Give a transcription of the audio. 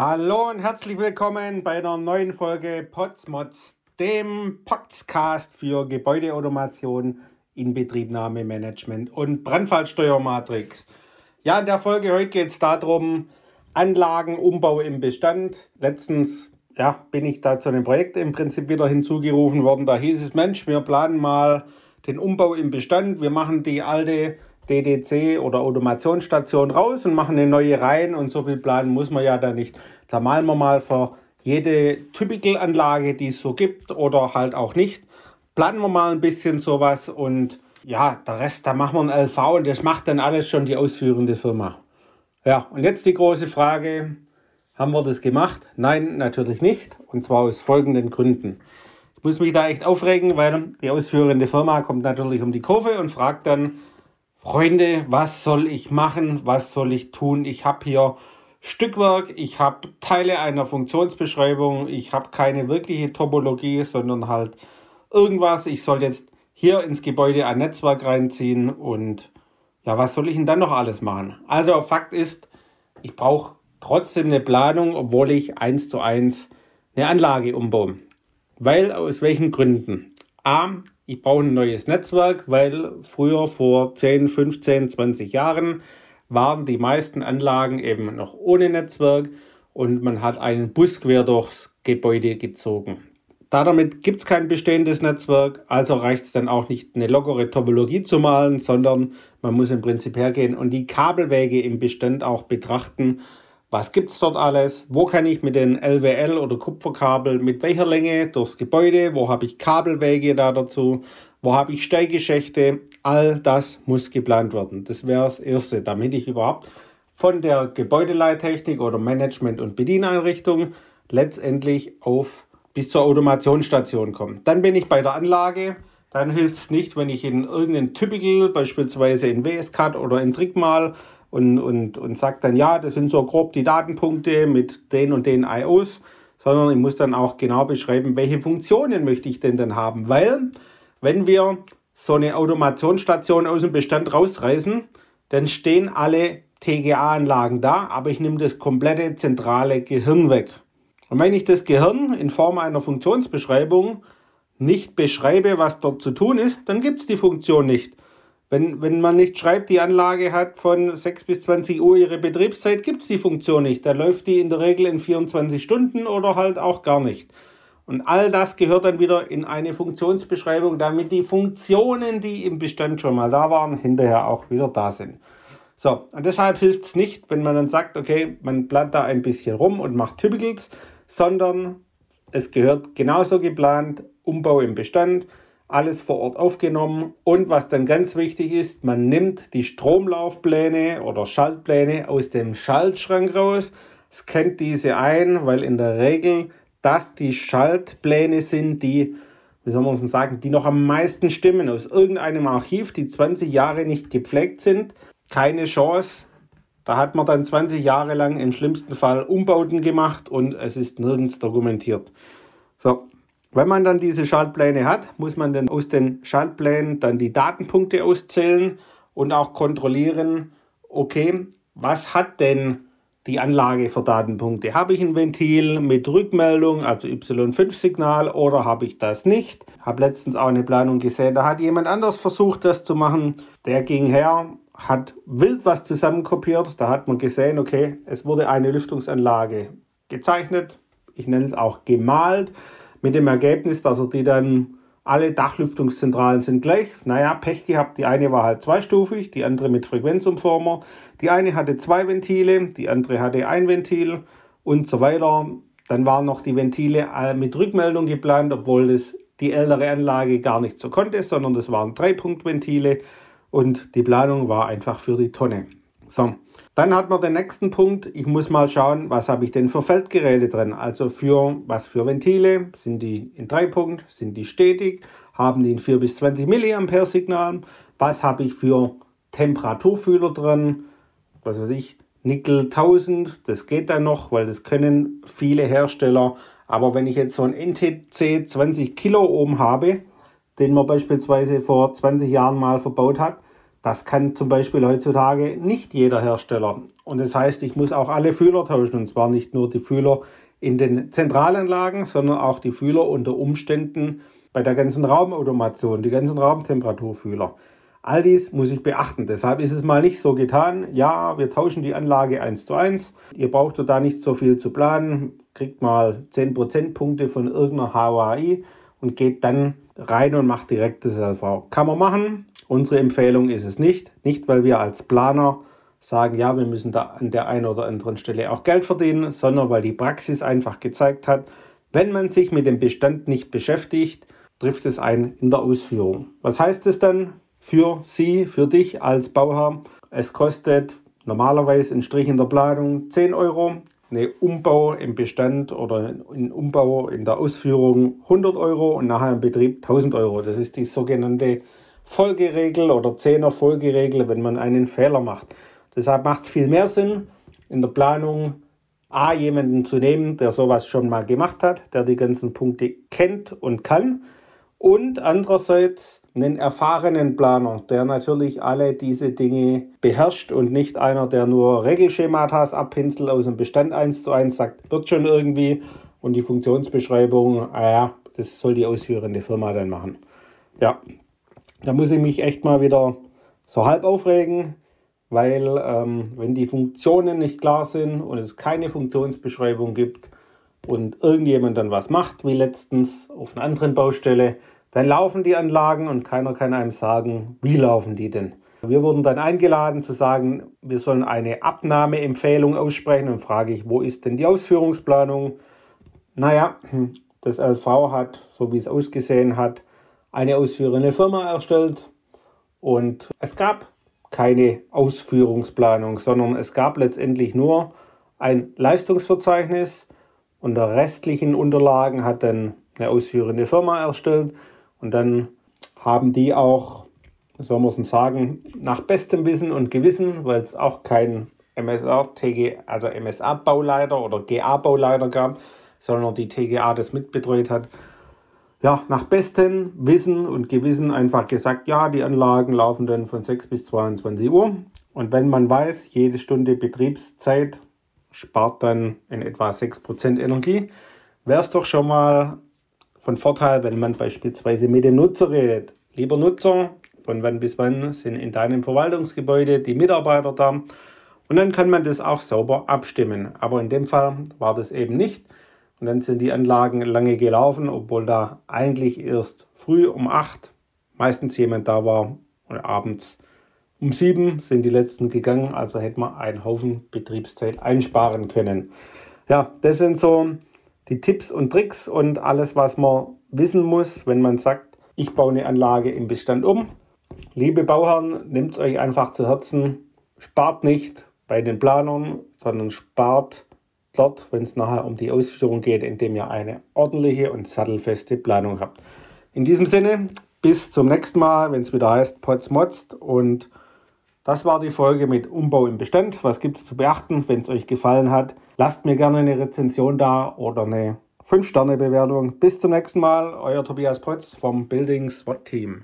Hallo und herzlich willkommen bei einer neuen Folge Potsmods, dem Podcast für Gebäudeautomation, Inbetriebnahmemanagement und Brandfallsteuermatrix. Ja, in der Folge heute geht es darum, Anlagenumbau im Bestand. Letztens ja, bin ich da zu einem Projekt im Prinzip wieder hinzugerufen worden. Da hieß es, Mensch, wir planen mal den Umbau im Bestand. Wir machen die alte DDC oder Automationsstation raus und machen eine neue rein und so viel planen muss man ja da nicht. Da malen wir mal für jede Typical-Anlage, die es so gibt oder halt auch nicht, planen wir mal ein bisschen sowas und ja, der Rest, da machen wir ein LV und das macht dann alles schon die ausführende Firma. Ja, und jetzt die große Frage, haben wir das gemacht? Nein, natürlich nicht und zwar aus folgenden Gründen. Ich muss mich da echt aufregen, weil die ausführende Firma kommt natürlich um die Kurve und fragt dann, Freunde, was soll ich machen? Was soll ich tun? Ich habe hier Stückwerk, ich habe Teile einer Funktionsbeschreibung, ich habe keine wirkliche Topologie, sondern halt irgendwas. Ich soll jetzt hier ins Gebäude ein Netzwerk reinziehen und ja, was soll ich denn dann noch alles machen? Also Fakt ist, ich brauche trotzdem eine Planung, obwohl ich eins zu eins eine Anlage umbaue. Weil aus welchen Gründen? A, ich brauche ein neues Netzwerk, weil früher vor 10, 15, 20 Jahren waren die meisten Anlagen eben noch ohne Netzwerk und man hat einen Bus quer durchs Gebäude gezogen. Damit gibt es kein bestehendes Netzwerk, also reicht es dann auch nicht, eine lockere Topologie zu malen, sondern man muss im Prinzip hergehen und die Kabelwege im Bestand auch betrachten was gibt es dort alles? Wo kann ich mit den LWL oder Kupferkabel mit welcher Länge durchs Gebäude? Wo habe ich Kabelwege da dazu? Wo habe ich Steigeschächte? All das muss geplant werden. Das wäre das Erste, damit ich überhaupt von der Gebäudeleittechnik oder Management- und Bedieneinrichtung letztendlich auf bis zur Automationsstation komme. Dann bin ich bei der Anlage. Dann hilft es nicht, wenn ich in irgendeinen Typical, beispielsweise in WSCAD oder in Trickmal und, und, und sagt dann, ja, das sind so grob die Datenpunkte mit den und den IOs, sondern ich muss dann auch genau beschreiben, welche Funktionen möchte ich denn dann haben. Weil, wenn wir so eine Automationsstation aus dem Bestand rausreißen, dann stehen alle TGA-Anlagen da, aber ich nehme das komplette zentrale Gehirn weg. Und wenn ich das Gehirn in Form einer Funktionsbeschreibung nicht beschreibe, was dort zu tun ist, dann gibt es die Funktion nicht. Wenn, wenn man nicht schreibt, die Anlage hat von 6 bis 20 Uhr ihre Betriebszeit, gibt es die Funktion nicht. Da läuft die in der Regel in 24 Stunden oder halt auch gar nicht. Und all das gehört dann wieder in eine Funktionsbeschreibung, damit die Funktionen, die im Bestand schon mal da waren, hinterher auch wieder da sind. So, und deshalb hilft es nicht, wenn man dann sagt, okay, man plant da ein bisschen rum und macht Typicals, sondern es gehört genauso geplant, Umbau im Bestand, alles vor Ort aufgenommen. Und was dann ganz wichtig ist, man nimmt die Stromlaufpläne oder Schaltpläne aus dem Schaltschrank raus, scannt diese ein, weil in der Regel das die Schaltpläne sind, die, wie soll man sagen, die noch am meisten stimmen aus irgendeinem Archiv, die 20 Jahre nicht gepflegt sind. Keine Chance. Da hat man dann 20 Jahre lang im schlimmsten Fall Umbauten gemacht und es ist nirgends dokumentiert. So, wenn man dann diese Schaltpläne hat, muss man dann aus den Schaltplänen dann die Datenpunkte auszählen und auch kontrollieren, okay, was hat denn die Anlage für Datenpunkte? Habe ich ein Ventil mit Rückmeldung, also Y5-Signal, oder habe ich das nicht? Habe letztens auch eine Planung gesehen, da hat jemand anders versucht, das zu machen. Der ging her, hat wild was zusammenkopiert. Da hat man gesehen, okay, es wurde eine Lüftungsanlage gezeichnet. Ich nenne es auch gemalt mit dem Ergebnis, dass er die dann alle Dachlüftungszentralen sind gleich. Naja, Pech gehabt. Die eine war halt zweistufig, die andere mit Frequenzumformer. Die eine hatte zwei Ventile, die andere hatte ein Ventil und so weiter. Dann waren noch die Ventile äh, mit Rückmeldung geplant, obwohl das die ältere Anlage gar nicht so konnte, sondern das waren Dreipunktventile und die Planung war einfach für die Tonne. So, dann hat man den nächsten Punkt. Ich muss mal schauen, was habe ich denn für Feldgeräte drin. Also für was für Ventile. Sind die in Dreipunkt? Sind die stetig? Haben die ein 4 bis 20 mA Signal? Was habe ich für Temperaturfühler drin? Was weiß ich, Nickel 1000. Das geht dann noch, weil das können viele Hersteller. Aber wenn ich jetzt so ein NTC 20 Kilo oben habe, den man beispielsweise vor 20 Jahren mal verbaut hat, Das kann zum Beispiel heutzutage nicht jeder Hersteller. Und das heißt, ich muss auch alle Fühler tauschen. Und zwar nicht nur die Fühler in den Zentralanlagen, sondern auch die Fühler unter Umständen bei der ganzen Raumautomation, die ganzen Raumtemperaturfühler. All dies muss ich beachten. Deshalb ist es mal nicht so getan, ja, wir tauschen die Anlage 1 zu 1. Ihr braucht da nicht so viel zu planen, kriegt mal 10 Prozentpunkte von irgendeiner HOI und geht dann rein und macht direkt das LV. Kann man machen. Unsere Empfehlung ist es nicht. Nicht, weil wir als Planer sagen, ja, wir müssen da an der einen oder anderen Stelle auch Geld verdienen, sondern weil die Praxis einfach gezeigt hat, wenn man sich mit dem Bestand nicht beschäftigt, trifft es ein in der Ausführung. Was heißt es dann für Sie, für dich als Bauherr? Es kostet normalerweise ein Strich in der Planung 10 Euro, eine Umbau im Bestand oder ein Umbau in der Ausführung 100 Euro und nachher im Betrieb 1000 Euro. Das ist die sogenannte Folgeregel oder 10er Folgeregel, wenn man einen Fehler macht. Deshalb macht es viel mehr Sinn, in der Planung A, jemanden zu nehmen, der sowas schon mal gemacht hat, der die ganzen Punkte kennt und kann. Und andererseits einen erfahrenen Planer, der natürlich alle diese Dinge beherrscht und nicht einer, der nur Regelschematas abpinselt aus dem Bestand 1 zu 1 sagt, wird schon irgendwie und die Funktionsbeschreibung, ah ja, das soll die ausführende Firma dann machen. Ja, da muss ich mich echt mal wieder so halb aufregen, weil ähm, wenn die Funktionen nicht klar sind und es keine Funktionsbeschreibung gibt und irgendjemand dann was macht, wie letztens auf einer anderen Baustelle, dann laufen die Anlagen und keiner kann einem sagen, wie laufen die denn. Wir wurden dann eingeladen zu sagen, wir sollen eine Abnahmeempfehlung aussprechen und frage ich, wo ist denn die Ausführungsplanung? Naja, das LV hat, so wie es ausgesehen hat, eine ausführende Firma erstellt. Und es gab keine Ausführungsplanung, sondern es gab letztendlich nur ein Leistungsverzeichnis. Und der restlichen Unterlagen hat dann eine ausführende Firma erstellt. Und dann haben die auch, soll man sagen, nach bestem Wissen und Gewissen, weil es auch kein MSR, TG, also MSA-Bauleiter oder GA-Bauleiter gab, sondern die TGA das mitbetreut hat, ja, nach bestem Wissen und Gewissen einfach gesagt, ja, die Anlagen laufen dann von 6 bis 22 Uhr. Und wenn man weiß, jede Stunde Betriebszeit spart dann in etwa 6% Energie, wäre es doch schon mal von Vorteil, wenn man beispielsweise mit dem Nutzer redet. Lieber Nutzer, von wann bis wann sind in deinem Verwaltungsgebäude die Mitarbeiter da? Und dann kann man das auch sauber abstimmen. Aber in dem Fall war das eben nicht. Und dann sind die Anlagen lange gelaufen, obwohl da eigentlich erst früh um 8 meistens jemand da war und abends um 7 sind die letzten gegangen. Also hätte man einen Haufen Betriebszeit einsparen können. Ja, das sind so die Tipps und Tricks und alles, was man wissen muss, wenn man sagt, ich baue eine Anlage im Bestand um. Liebe Bauherren, nehmt es euch einfach zu Herzen, spart nicht bei den Planern, sondern spart dort, wenn es nachher um die Ausführung geht, indem ihr eine ordentliche und sattelfeste Planung habt. In diesem Sinne, bis zum nächsten Mal, wenn es wieder heißt Potsmotzt und das war die Folge mit Umbau im Bestand. Was gibt es zu beachten? Wenn es euch gefallen hat, lasst mir gerne eine Rezension da oder eine 5-Sterne-Bewertung. Bis zum nächsten Mal, euer Tobias Potz vom Building SWAT Team.